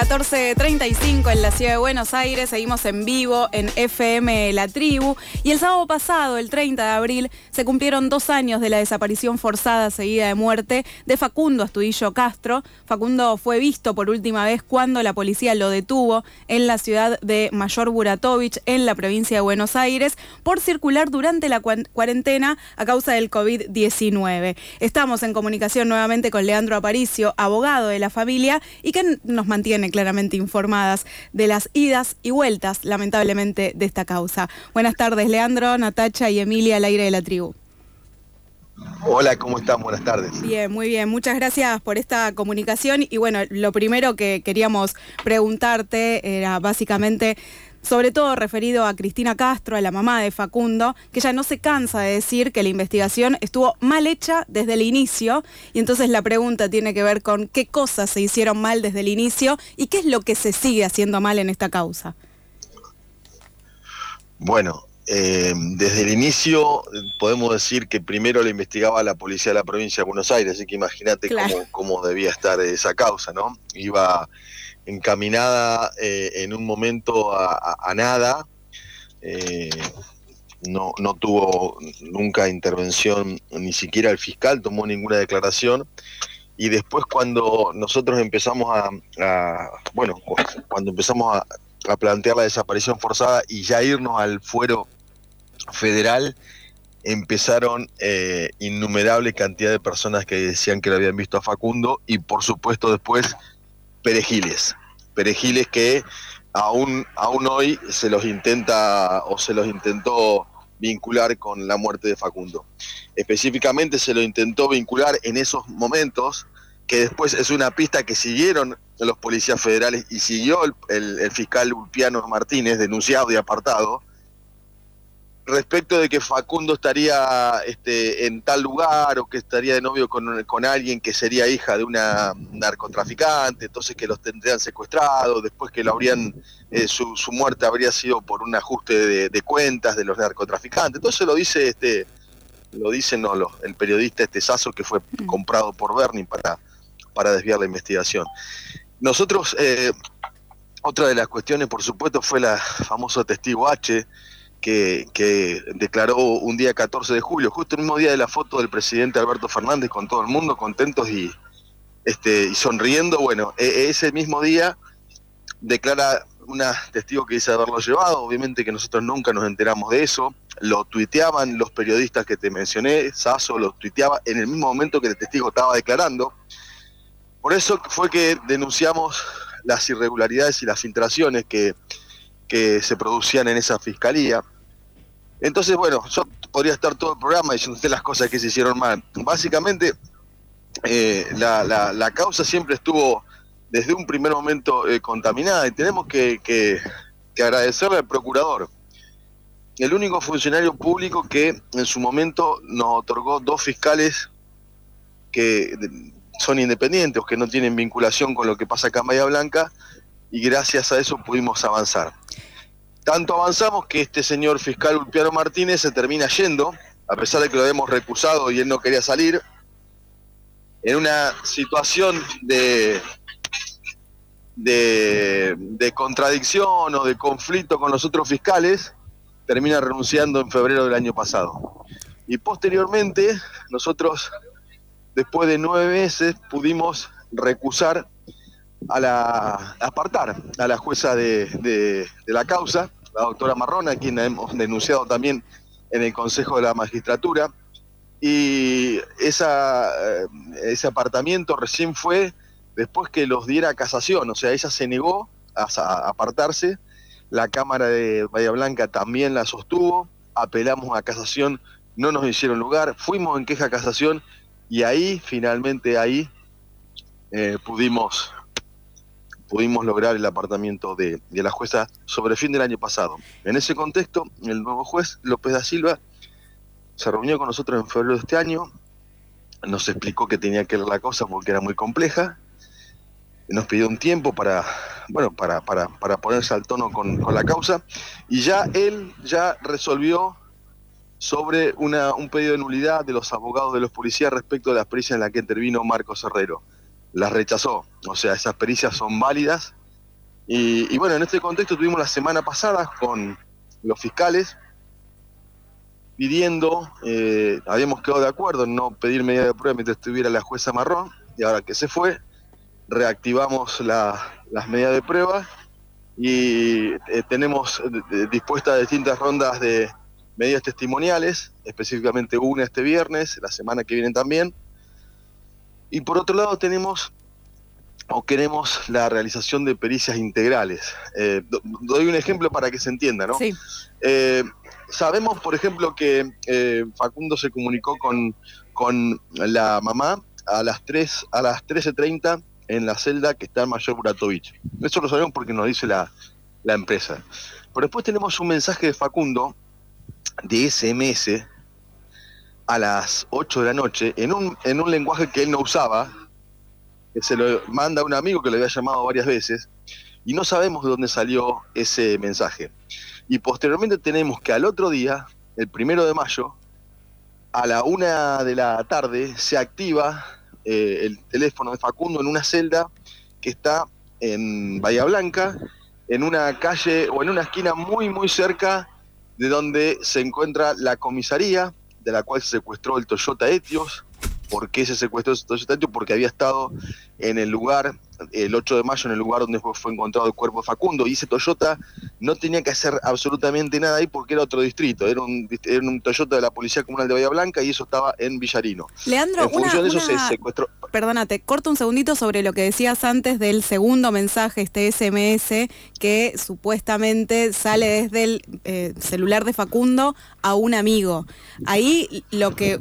14.35 en la ciudad de Buenos Aires, seguimos en vivo en FM La Tribu y el sábado pasado, el 30 de abril, se cumplieron dos años de la desaparición forzada seguida de muerte de Facundo Astudillo Castro. Facundo fue visto por última vez cuando la policía lo detuvo en la ciudad de Mayor Buratovich, en la provincia de Buenos Aires, por circular durante la cuarentena a causa del COVID-19. Estamos en comunicación nuevamente con Leandro Aparicio, abogado de la familia, y que nos mantiene claramente informadas de las idas y vueltas, lamentablemente, de esta causa. Buenas tardes, Leandro, Natacha y Emilia, al aire de la tribu. Hola, ¿cómo están? Buenas tardes. Bien, muy bien. Muchas gracias por esta comunicación. Y bueno, lo primero que queríamos preguntarte era básicamente sobre todo referido a Cristina Castro, a la mamá de Facundo, que ella no se cansa de decir que la investigación estuvo mal hecha desde el inicio, y entonces la pregunta tiene que ver con qué cosas se hicieron mal desde el inicio y qué es lo que se sigue haciendo mal en esta causa. Bueno, eh, desde el inicio podemos decir que primero la investigaba la policía de la provincia de Buenos Aires, así que imagínate cómo, cómo, debía estar esa causa, ¿no? Iba encaminada eh, en un momento a, nada. Eh, no, no tuvo nunca intervención, ni siquiera el fiscal tomó ninguna declaración. Y después cuando nosotros empezamos a, bueno, cuando empezamos a, plantear la desaparición forzada y ya irnos al fuero federal, empezaron eh, innumerable cantidad de personas que decían que lo habían visto a Facundo y por supuesto después perejiles perejiles que aún, aún hoy se los intenta o se los intentó vincular con la muerte de Facundo. Específicamente se lo intentó vincular en esos momentos, que después es una pista que siguieron los policías federales y siguió el, el fiscal Ulpiano Martínez, denunciado y apartado, respecto de que Facundo estaría este, en tal lugar o que estaría de novio con, alguien que sería hija de una narcotraficante, entonces que los tendrían secuestrados, después que lo habrían, eh, su, muerte habría sido por un ajuste de, cuentas de los narcotraficantes. Entonces lo dice este, lo dice no, el periodista este Sasso que fue comprado por Bernie para, para desviar la investigación. Nosotros, eh, otra de las cuestiones, por supuesto, fue la famoso testigo H, que, declaró un día 14 de julio, justo el mismo día de la foto del presidente Alberto Fernández con todo el mundo, contentos y, este, y sonriendo. Bueno, e, e, ese mismo día declara una testigo que dice haberlo llevado, obviamente que nosotros nunca nos enteramos de eso, lo tuiteaban los periodistas que te mencioné, Sasso lo tuiteaba en el mismo momento que el testigo estaba declarando. Por eso fue que denunciamos las irregularidades y las filtraciones que que se producían en esa fiscalía. Entonces, bueno, yo podría estar todo el programa diciendo usted las cosas que se hicieron mal. Básicamente, eh, la, causa siempre estuvo desde un primer momento eh, contaminada y tenemos que, que, agradecerle al procurador, el único funcionario público que en su momento nos otorgó dos fiscales que son independientes, que no tienen vinculación con lo que pasa acá en Bahía Blanca, y gracias a eso pudimos avanzar. Tanto avanzamos que este señor fiscal Ulpiano Martínez se termina yendo, a pesar de que lo hemos recusado y él no quería salir, en una situación de, de, contradicción o de conflicto con los otros fiscales, termina renunciando en febrero del año pasado. Y posteriormente, nosotros, después de nueve meses, pudimos recusar a la apartar a la jueza de, la causa, la doctora Marrona, a quien hemos denunciado también en el Consejo de la Magistratura. Y esa, eh, ese apartamiento recién fue después que los diera casación, o sea, ella se negó a, apartarse, la Cámara de Bahía Blanca también la sostuvo, apelamos a casación, no nos hicieron lugar, fuimos en queja a casación y ahí, finalmente ahí, eh, pudimos pudimos lograr el apartamiento de, la jueza sobre fin del año pasado. En ese contexto, el nuevo juez, López da Silva, se reunió con nosotros en febrero de este año, nos explicó que tenía que ver la cosa porque era muy compleja, nos pidió un tiempo para, bueno, para, para, para ponerse al tono con, con, la causa, y ya él ya resolvió sobre una, un pedido de nulidad de los abogados de los policías respecto a la experiencia en la que intervino Marcos Herrero las rechazó. O sea, esas pericias son válidas Y, bueno, en este contexto tuvimos la semana pasada con los fiscales pidiendo, eh, habíamos quedado de acuerdo en no pedir medida de prueba mientras estuviera la jueza Marrón, y ahora que se fue, reactivamos las medidas de prueba y eh, tenemos eh, dispuestas distintas rondas de medidas testimoniales, específicamente una este viernes, la semana que viene también. Y por otro lado tenemos o queremos la realización de pericias integrales. Eh, doy un ejemplo para que se entienda, ¿no? Sí. sabemos, por ejemplo, que Facundo se comunicó con, con la mamá a las 3, a las 13.30 en la celda que está en Mayor Buratovich. Eso lo sabemos porque nos dice la, empresa. Pero después tenemos un mensaje de Facundo de SMS a las 8 de la noche en un, en un lenguaje que él no usaba, que se lo manda a un amigo que le había llamado varias veces, y no sabemos de dónde salió ese mensaje. Y posteriormente tenemos que al otro día, el primero de mayo, a la una de la tarde, se activa eh, el teléfono de Facundo en una celda que está en Bahía Blanca, en una calle o en una esquina muy, muy cerca de donde se encuentra la comisaría de la cual se secuestró el Toyota Etios. ¿Por qué se secuestró el Toyota Etios? Porque había estado en el lugar el 8 de mayo en el lugar donde fue encontrado el cuerpo de Facundo y ese Toyota no tenía que hacer absolutamente nada ahí porque era otro distrito, era un, era un Toyota de la Policía Comunal de Bahía Blanca y eso estaba en Villarino. Leandro, en función de eso se secuestró. Perdónate, corto un segundito sobre lo que decías antes del segundo mensaje, este SMS, que supuestamente sale desde el eh, celular de Facundo a un amigo. Ahí lo que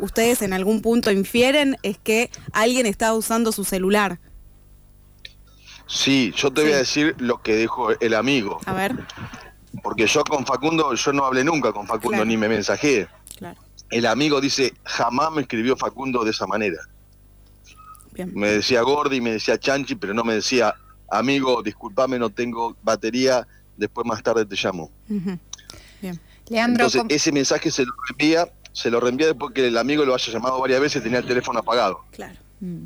ustedes en algún punto infieren es que alguien estaba usando su celular. Sí, yo te voy a decir lo que dijo el amigo. A ver. Porque yo con Facundo, yo no hablé nunca con Facundo ni me mensajé. Claro. El amigo dice, jamás me escribió Facundo de esa manera. Bien. Me decía Gordi, me decía Chanchi, pero no me decía, amigo, discúlpame, no tengo batería, después más tarde te llamo. Bien. Leandro, Entonces, ese mensaje se lo reenvía, se lo reenvía después que el amigo lo haya llamado varias veces y tenía el teléfono apagado. Claro. Mm.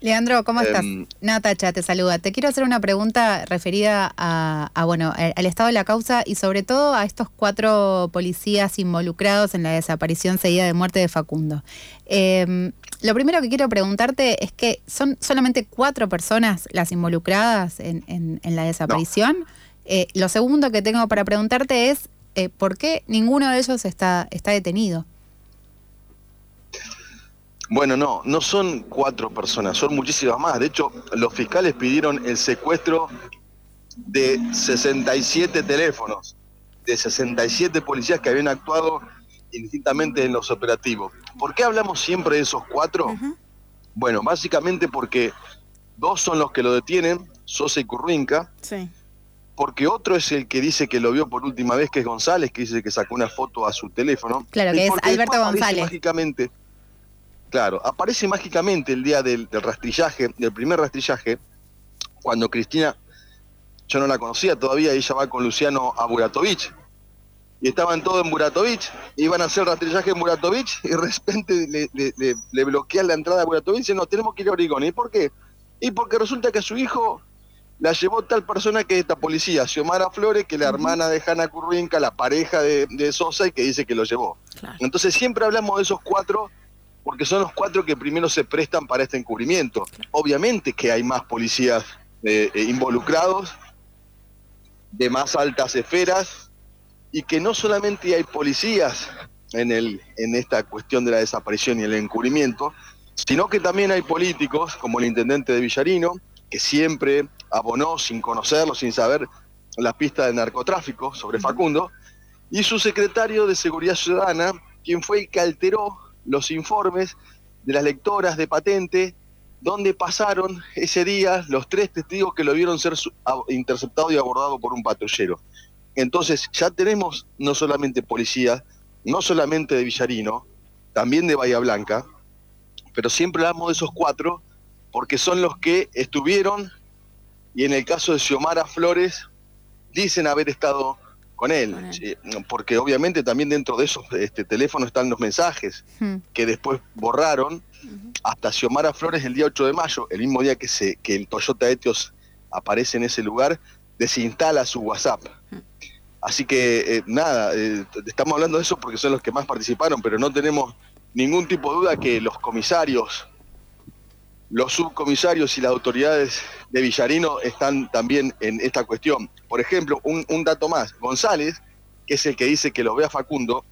Leandro, ¿cómo estás? Em, Natacha te saluda. Te quiero hacer una pregunta referida a, bueno, al estado de la causa y sobre todo a estos cuatro policías involucrados en la desaparición seguida de muerte de Facundo. Em, lo primero que quiero preguntarte es que son solamente cuatro personas las involucradas en, la desaparición. Eh, lo segundo que tengo para preguntarte es eh, por qué ninguno de ellos está, está detenido. Bueno, no, no son cuatro personas, son muchísimas más. De hecho, los fiscales pidieron el secuestro de 67 teléfonos, de 67 policías que habían actuado indistintamente en los operativos. ¿Por qué hablamos siempre de esos cuatro? Bueno, básicamente porque dos son los que lo detienen, Sosa y Currinca. Sí. Porque otro es el que dice que lo vio por última vez, que es González, que dice que sacó una foto a su teléfono. Claro, que es Alberto González. Mágicamente, Claro, aparece mágicamente el día del, rastrillaje, del primer rastrillaje, cuando Cristina, yo no la conocía todavía, ella va con Luciano a Buratovich. Y estaban todos en Buratovich, iban a hacer rastrillaje en Buratovich y de repente le, bloquean la entrada a Buratovich y dicen, no, tenemos que ir a Origón. ¿Y por qué? Y porque resulta que a su hijo la llevó tal persona que es esta policía, Xiomara Flores, que es la hermana de Hanna Currinca, la pareja de, Sosa y que dice que lo llevó. Entonces siempre hablamos de esos cuatro porque son los cuatro que primero se prestan para este encubrimiento. Obviamente que hay más policías eh, eh, involucrados, de más altas esferas, y que no solamente hay policías en, el, en esta cuestión de la desaparición y el encubrimiento, sino que también hay políticos, como el intendente de Villarino, que siempre abonó sin conocerlo, sin saber la pista de narcotráfico sobre Facundo, y su secretario de Seguridad Ciudadana, quien fue el que alteró los informes de las lectoras de patente, donde pasaron ese día los tres testigos que lo vieron ser interceptado y abordado por un patrullero. Entonces ya tenemos no solamente policías, no solamente de Villarino, también de Bahía Blanca, pero siempre hablamos de esos cuatro porque son los que estuvieron y en el caso de Xiomara Flores dicen haber estado con él, porque obviamente también dentro de esos este, teléfonos están los mensajes hmm. que después borraron hasta Xiomara Flores el día 8 de mayo, el mismo día que, se, que el Toyota Etios aparece en ese lugar, desinstala su WhatsApp. Así que eh, nada, eh, estamos hablando de eso porque son los que más participaron, pero no tenemos ningún tipo de duda que los comisarios, los subcomisarios y las autoridades de Villarino están también en esta cuestión. Por ejemplo, un, dato más, González, que es el que dice que lo vea Facundo,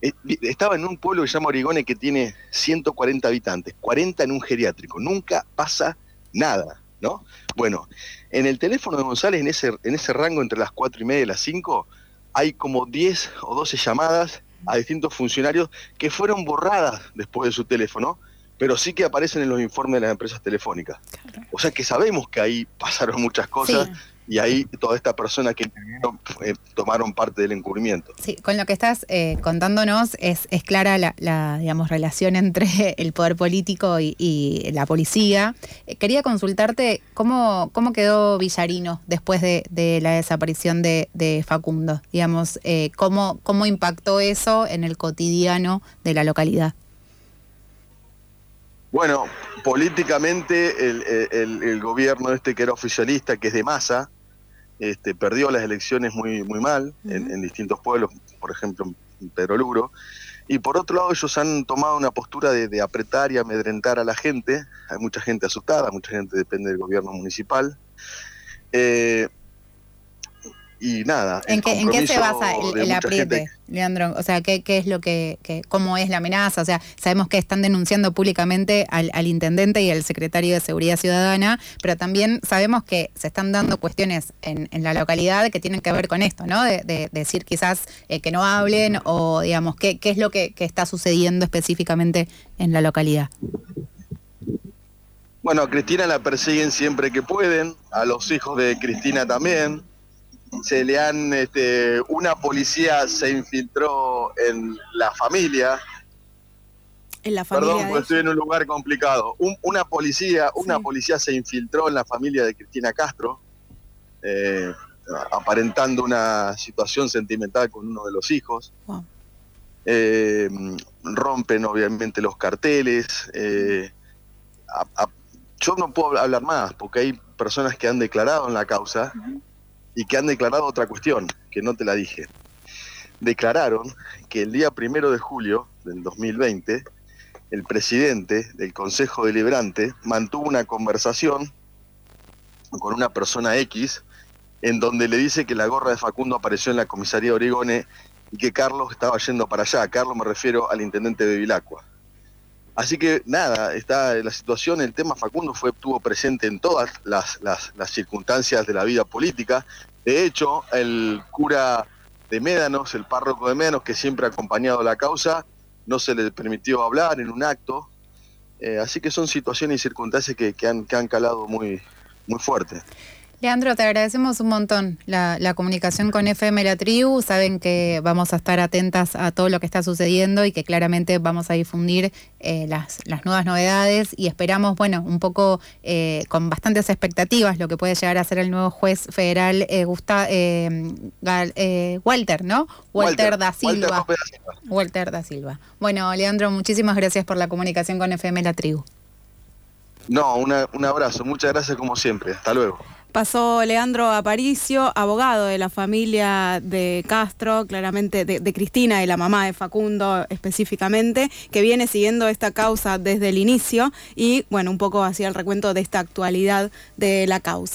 eh, estaba en un pueblo que se llama Origone que tiene 140 habitantes, 40 en un geriátrico, nunca pasa nada, ¿no? Bueno, en el teléfono de González, en ese, en ese rango entre las 4 y media y las 5, hay como 10 o 12 llamadas a distintos funcionarios que fueron borradas después de su teléfono, pero sí que aparecen en los informes de las empresas telefónicas. O sea que sabemos que ahí pasaron muchas cosas y ahí toda esta persona que eh, tomaron parte del encubrimiento. Sí, con lo que estás eh, contándonos es, es clara la, digamos, relación entre el poder político y, la policía. Eh, quería consultarte cómo, cómo quedó Villarino después de, la desaparición de, Facundo, digamos, cómo, cómo impactó eso en el cotidiano de la localidad. Bueno, políticamente el, gobierno este que era oficialista, que es de masa, este, perdió las elecciones muy, muy mal en, distintos pueblos, por ejemplo en Pedro Luro. Y por otro lado, ellos han tomado una postura de, apretar y amedrentar a la gente. Hay mucha gente asustada, mucha gente depende del gobierno municipal. Eh, y nada. ¿En qué, ¿En qué, se basa el, apriete, Leandro? O sea, ¿qué, ¿qué, es lo que, cómo es la amenaza? O sea, sabemos que están denunciando públicamente al, intendente y al secretario de Seguridad Ciudadana, pero también sabemos que se están dando cuestiones en, la localidad que tienen que ver con esto, ¿no? De, decir quizás eh, que no hablen o, digamos, ¿qué, qué es lo que, que está sucediendo específicamente en la localidad? Bueno, a Cristina la persiguen siempre que pueden, a los hijos de Cristina también se le han, este, una policía se infiltró en la familia. En la familia. Perdón, porque estoy en un lugar complicado. una policía, una policía se infiltró en la familia de Cristina Castro, eh, aparentando una situación sentimental con uno de los hijos. Eh, rompen obviamente los carteles. Eh, yo no puedo hablar más porque hay personas que han declarado en la causa y que han declarado otra cuestión, que no te la dije. Declararon que el día primero de julio del 2020, el presidente del Consejo Deliberante mantuvo una conversación con una persona X en donde le dice que la gorra de Facundo apareció en la comisaría de Origone y que Carlos estaba yendo para allá. Carlos me refiero al intendente de Vilacua. Así que nada, está la situación, el tema Facundo fue, estuvo presente en todas las, circunstancias de la vida política. De hecho, el cura de Médanos, el párroco de Médanos, que siempre ha acompañado la causa, no se le permitió hablar en un acto. Eh, así que son situaciones y circunstancias que, han, que han calado muy, muy fuerte. Leandro, te agradecemos un montón la, comunicación con FM La Tribu. Saben que vamos a estar atentas a todo lo que está sucediendo y que claramente vamos a difundir eh, las, nuevas novedades y esperamos, bueno, un poco eh, con bastantes expectativas lo que puede llegar a ser el nuevo juez federal eh, eh Walter, ¿no? Walter, da Silva. Walter da Silva. Bueno, Leandro, muchísimas gracias por la comunicación con FM La Tribu. No, un abrazo. Muchas gracias como siempre. Hasta luego. Pasó Leandro Aparicio, abogado de la familia de Castro, claramente de, Cristina y la mamá de Facundo específicamente, que viene siguiendo esta causa desde el inicio y bueno, un poco hacía el recuento de esta actualidad de la causa.